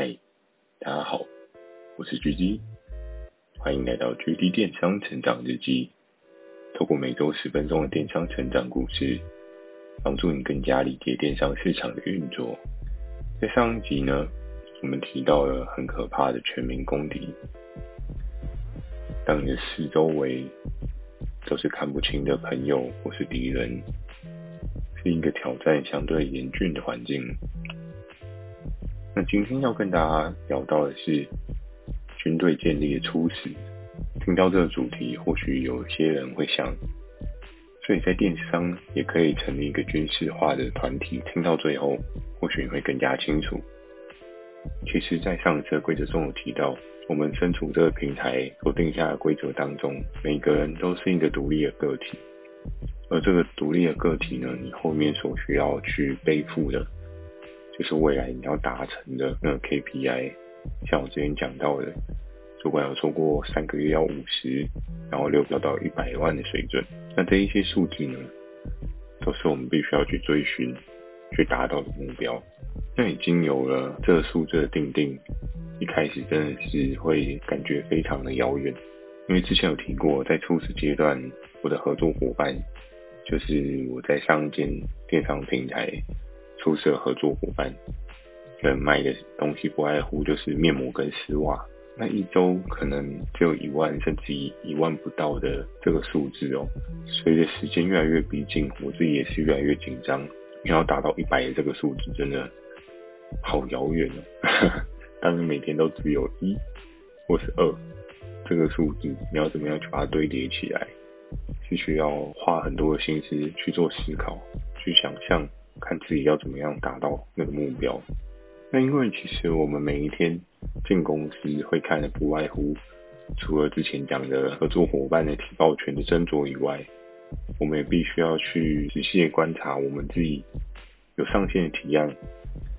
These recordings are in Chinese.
嗨，大家好，我是狙击欢迎来到狙击电商成长日记。透过每周十分钟的电商成长故事，帮助你更加理解电商市场的运作。在上一集呢，我们提到了很可怕的全民公敌。当你的四周围都是看不清的朋友或是敌人，是一个挑战相对严峻的环境。那今天要跟大家聊到的是军队建立的初始。听到这个主题，或许有些人会想，所以在电商也可以成立一个军事化的团体。听到最后，或许你会更加清楚。其实，在上一次的规则中有提到，我们身处这个平台所定下的规则当中，每个人都是一个独立的个体，而这个独立的个体呢，你后面所需要去背负的。就是未来你要达成的那 KPI，像我之前讲到的，主管有说过三个月要五十，然后六个到一百万的水准，那这一些数字呢，都是我们必须要去追寻、去达到的目标。那已经有了这个数字的定定，一开始真的是会感觉非常的遥远，因为之前有提过，在初始阶段，我的合作伙伴就是我在上一间电商平台。初始合作伙伴，可能卖的东西不外乎就是面膜跟丝袜，那一周可能只有一万甚至一万不到的这个数字哦。随着时间越来越逼近，我自己也是越来越紧张，你要达到一百的这个数字，真的好遥远哦。当你每天都只有一或是二这个数字，你要怎么样去把它堆叠起来，是需要花很多的心思去做思考，去想象。看自己要怎么样达到那个目标。那因为其实我们每一天进公司会看的不外乎，除了之前讲的合作伙伴的提报权的斟酌以外，我们也必须要去仔细的观察我们自己有上线的提案，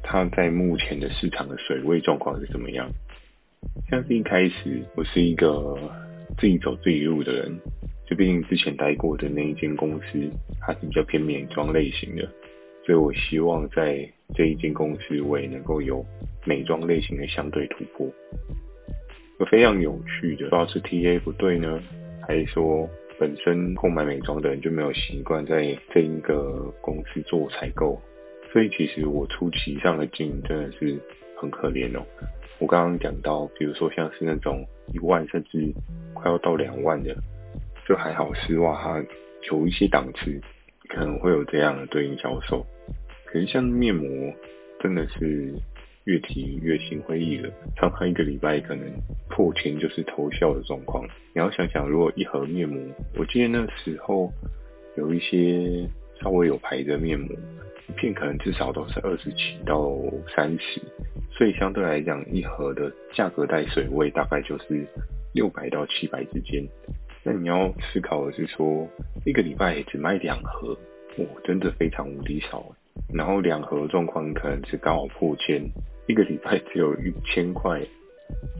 它在目前的市场的水位状况是怎么样。像是一开始我是一个自己走自己路的人，就毕竟之前待过的那一间公司，它是比较偏美妆类型的。所以我希望在这一间公司，我也能够有美妆类型的相对突破。非常有趣的，不知道是 TA 不对呢，还是说本身购买美妆的人就没有习惯在这一个公司做采购。所以其实我初期上的经营真的是很可怜哦。我刚刚讲到，比如说像是那种一万甚至快要到两万的，就还好丝袜它有一些档次，可能会有这样的对应销售。可是像面膜，真的是越提越心灰意冷，常常一个礼拜可能破千就是偷笑的状况。你要想想，如果一盒面膜，我记得那时候有一些稍微有牌的面膜，一片可能至少都是二十七到三十，所以相对来讲，一盒的价格带水位大概就是六百到七百之间。那你要思考的是说，一个礼拜只卖两盒，哇，真的非常无敌少。然后两盒状况可能是刚好破千，一个礼拜只有一千块，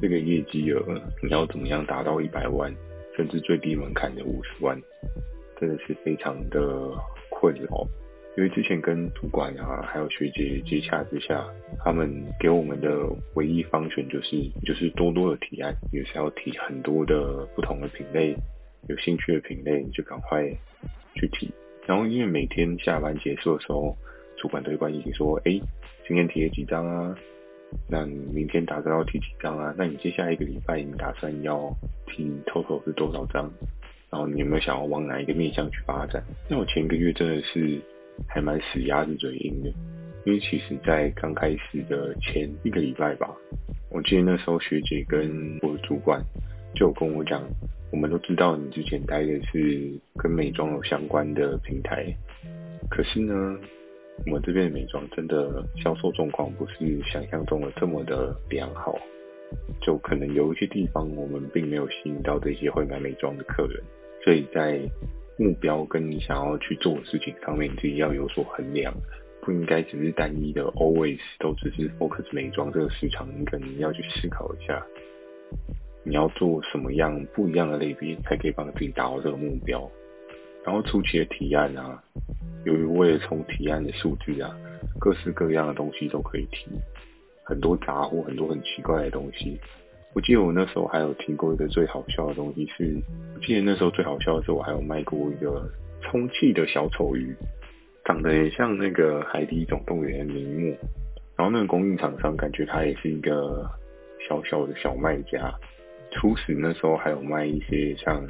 这个业绩额，你要怎么样达到一百万，甚至最低门槛的五十万，真的是非常的困扰。因为之前跟主管啊，还有学姐接洽之下，他们给我们的唯一方选就是，就是多多的提案，也是要提很多的不同的品类，有兴趣的品类你就赶快去提。然后因为每天下班结束的时候，主管都会关心说：“哎，今天提了几张啊？那你明天打算要提几张啊？那你接下来一个礼拜你打算要提 total 是多少张？然后你有没有想要往哪一个面向去发展？”那我前一个月真的是还蛮死鸭子嘴硬的，因为其实在刚开始的前一个礼拜吧，我记得那时候学姐跟我的主管就跟我讲，我们都知道你之前待的是跟美妆有相关的平台，可是呢。我们这边的美妆真的销售状况不是想象中的这么的良好，就可能有一些地方我们并没有吸引到这些会买美妆的客人，所以在目标跟你想要去做的事情上面，你自己要有所衡量，不应该只是单一的 always 都只是 focus 美妆这个市场，你可能要去思考一下，你要做什么样不一样的类别，才可以帮自己达到这个目标。然后初期的提案啊，由于为了冲提案的数据啊，各式各样的东西都可以提，很多杂货，很多很奇怪的东西。我记得我那时候还有提过一个最好笑的东西是，是我记得那时候最好笑的是我还有卖过一个充气的小丑鱼，长得也像那个海底总动员的尼莫。然后那个供应厂商感觉他也是一个小小的小卖家。初始那时候还有卖一些像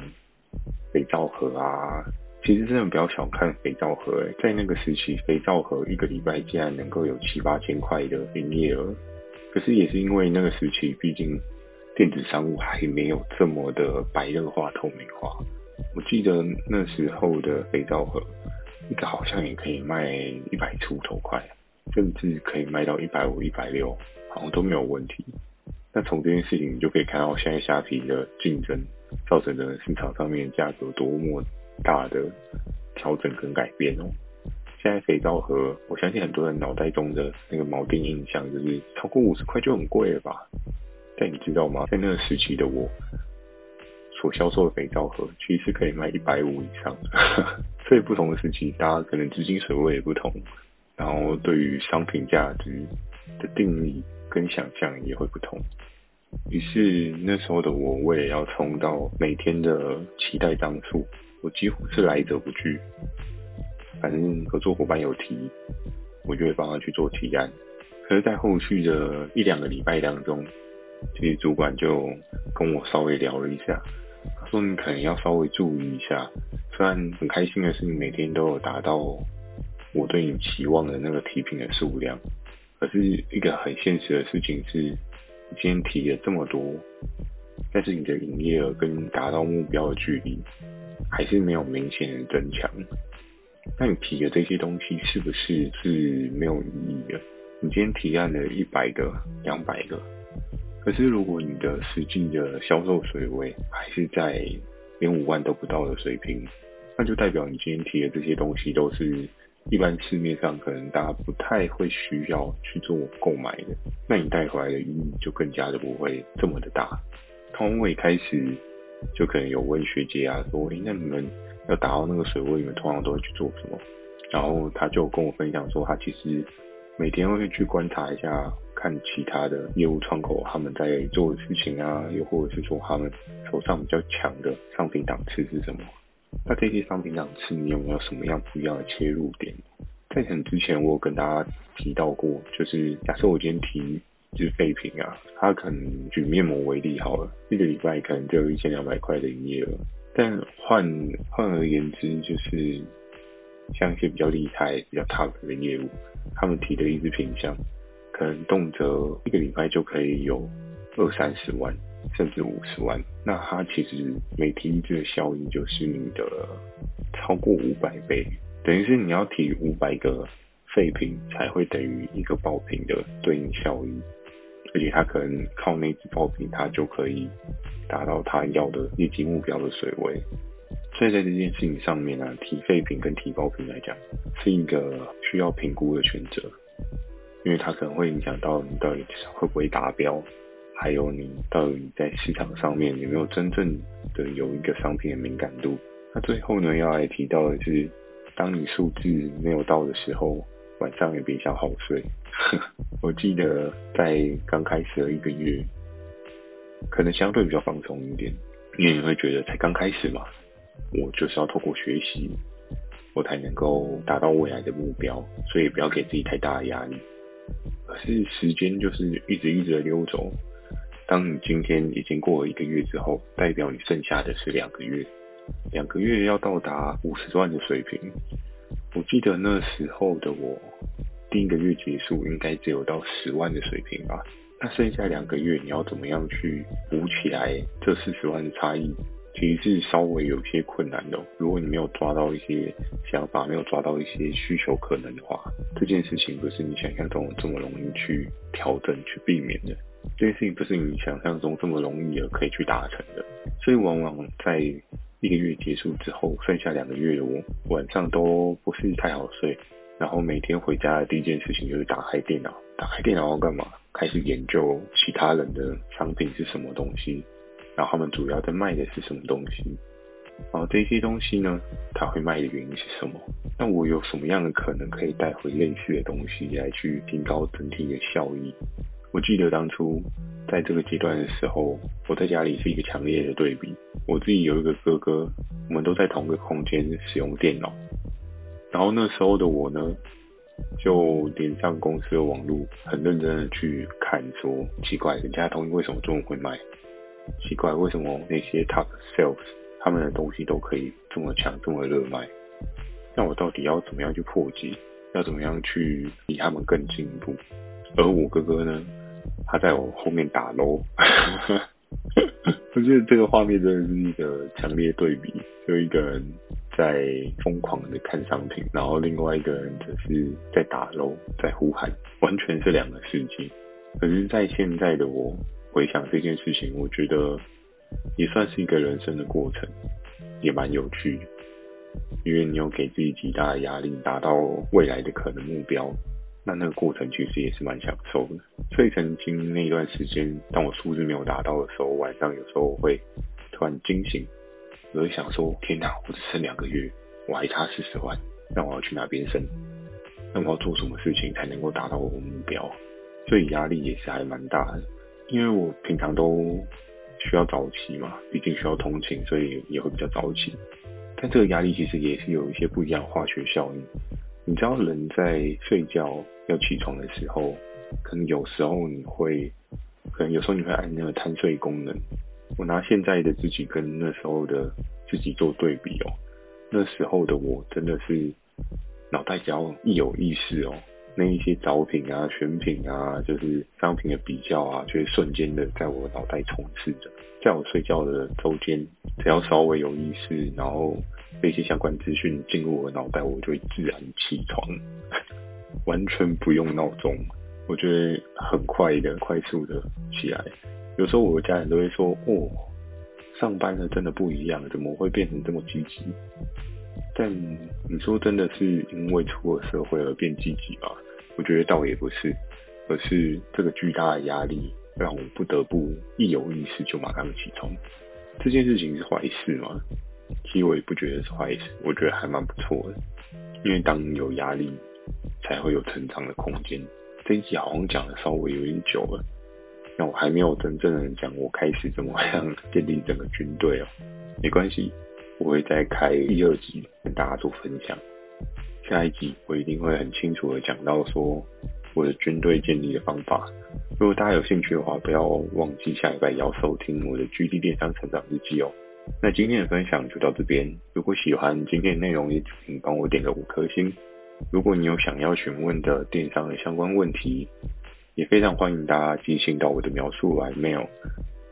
肥皂盒啊。其实真的不要小看肥皂盒，欸，在那个时期，肥皂盒一个礼拜竟然能够有七八千块的营业额。可是也是因为那个时期，毕竟电子商务还没有这么的白热化、透明化。我记得那时候的肥皂盒，一个好像也可以卖一百出头块，甚至可以卖到一百五、一百六，好像都没有问题。那从这件事情，你就可以看到现在虾皮的竞争造成的市场上面价格多么大的调整跟改变哦。现在肥皂盒，我相信很多人脑袋中的那个锚定印象就是超过五十块就很贵了吧？但你知道吗？在那个时期的我，所销售的肥皂盒其实可以卖一百五以上。所以不同的时期，大家可能资金水位也不同，然后对于商品价值的定义跟想象也会不同。于是那时候的我，为了要冲到每天的期待张数，我几乎是来者不拒。反正合作伙伴有提，我就会帮他去做提案。可是，在后续的一两个礼拜当中，其实主管就跟我稍微聊了一下，他说：“你可能要稍微注意一下。虽然很开心的是，你每天都有达到我对你期望的那个提品的数量，可是一个很现实的事情是。”你今天提了这么多，但是你的营业额跟达到目标的距离还是没有明显的增强。那你提的这些东西是不是是没有意义的？你今天提案了一百个、两百个，可是如果你的实际的销售水位还是在连五万都不到的水平，那就代表你今天提的这些东西都是。一般市面上可能大家不太会需要去做购买的，那你带回来的意义就更加的不会这么的大。从我一开始就可能有问学姐啊，说，诶，那你们要达到那个水位，你们通常都会去做什么？然后他就跟我分享说，他其实每天会去观察一下，看其他的业务窗口他们在做的事情啊，又或者是说他们手上比较强的商品档次是什么。那这些商品档次，你有没有什么样不一样的切入点？在很之前，我有跟大家提到过，就是假设我今天提就是废品啊，它可能举面膜为例好了，一个礼拜可能就有一千两百块的营业额。但换换而言之，就是像一些比较厉害、比较 top 的业务，他们提的一支品相，可能动辄一个礼拜就可以有二三十万。甚至五十万，那它其实每提一支的效益就是你的超过五百倍，等于是你要提五百个废品才会等于一个爆品的对应效益，而且它可能靠那支爆品，它就可以达到他要的业绩目标的水位。所以在这件事情上面呢、啊，提废品跟提爆品来讲，是一个需要评估的选择，因为它可能会影响到你到底会不会达标。还有你到底在市场上面有没有真正的有一个商品的敏感度？那最后呢，要来提到的是，当你数字没有到的时候，晚上也别想好睡。我记得在刚开始的一个月，可能相对比较放松一点，因为你会觉得才刚开始嘛，我就是要透过学习，我才能够达到未来的目标，所以不要给自己太大的压力。可是时间就是一直一直的溜走。当你今天已经过了一个月之后，代表你剩下的是两个月，两个月要到达五十万的水平。我记得那时候的我，第一个月结束应该只有到十万的水平吧。那剩下两个月你要怎么样去补起来这四十万的差异？其实是稍微有些困难的。如果你没有抓到一些想法，没有抓到一些需求可能的话，这件事情不是你想象中这么容易去调整、去避免的。这件事情不是你想象中这么容易而可以去达成的，所以往往在一个月结束之后，剩下两个月的我晚上都不是太好睡，然后每天回家的第一件事情就是打开电脑，打开电脑要干嘛？开始研究其他人的商品是什么东西，然后他们主要在卖的是什么东西，然后这些东西呢，他会卖的原因是什么？那我有什么样的可能可以带回类似的东西来去提高整体的效益？我记得当初在这个阶段的时候，我在家里是一个强烈的对比。我自己有一个哥哥，我们都在同一个空间使用电脑，然后那时候的我呢，就连上公司的网络，很认真的去看说，奇怪，人家东西为什么这么会卖？奇怪，为什么那些 top sales 他们的东西都可以这么强，这么热卖？那我到底要怎么样去破解？要怎么样去比他们更进步？而我哥哥呢，他在我后面打楼，我觉得这个画面真的是一个强烈对比，就一个人在疯狂的看商品，然后另外一个人则是在打楼，在呼喊，完全是两个世界。可是，在现在的我回想这件事情，我觉得也算是一个人生的过程，也蛮有趣的。因为你有给自己极大的压力，达到未来的可能目标，那那个过程其实也是蛮享受的。所以曾经那段时间，当我数字没有达到的时候，晚上有时候我会突然惊醒，我会想说：天哪，我只剩两个月，我还差四十万，那我要去哪边生？那我要做什么事情才能够达到我的目标？所以压力也是还蛮大的，因为我平常都需要早起嘛，毕竟需要通勤，所以也会比较早起。但这个压力其实也是有一些不一样化学效应。你知道，人在睡觉要起床的时候，可能有时候你会，可能有时候你会按那个贪睡功能。我拿现在的自己跟那时候的自己做对比哦，那时候的我真的是脑袋只要一有意识哦。那一些招品啊、选品啊，就是商品的比较啊，就会瞬间的在我脑袋充斥着。在我睡觉的周间，只要稍微有意识，然后这些相关资讯进入我的脑袋，我就会自然起床，完全不用闹钟。我觉得很快的、快速的起来。有时候我的家人都会说：“哦，上班了真的不一样，怎么会变成这么积极？”但你说真的是因为出了社会而变积极吗？我觉得倒也不是，而是这个巨大的压力让我不得不一有意识就马上起床。这件事情是坏事吗？其实我也不觉得是坏事，我觉得还蛮不错的。因为当你有压力，才会有成长的空间。这一集好像讲的稍微有点久了，那我还没有真正的讲我开始怎么样 建立整个军队哦。没关系。我会再开第二集跟大家做分享，下一集我一定会很清楚的讲到说我的军队建立的方法。如果大家有兴趣的话，不要忘记下礼拜要收听我的 GD 电商成长日记哦。那今天的分享就到这边，如果喜欢今天的内容，也请帮我点个五颗星。如果你有想要询问的电商的相关问题，也非常欢迎大家寄信到我的描述栏 mail，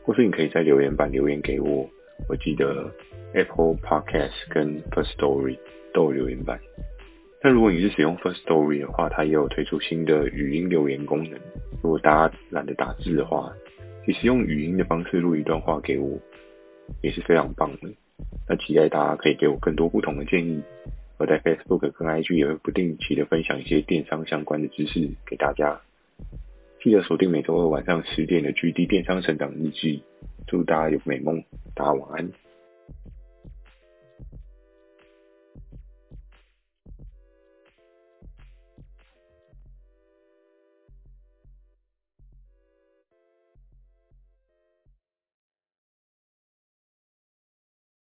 或是你可以在留言板留言给我。我记得。Apple Podcast 跟 First Story 都有留言板。那如果你是使用 First Story 的话，它也有推出新的语音留言功能。如果大家懒得打字的话，其实用语音的方式录一段话给我，也是非常棒的。那期待大家可以给我更多不同的建议。我在 Facebook 跟 IG 也会不定期的分享一些电商相关的知识给大家。记得锁定每周二晚上十点的 GD 电商成长日记。祝大家有美梦，大家晚安。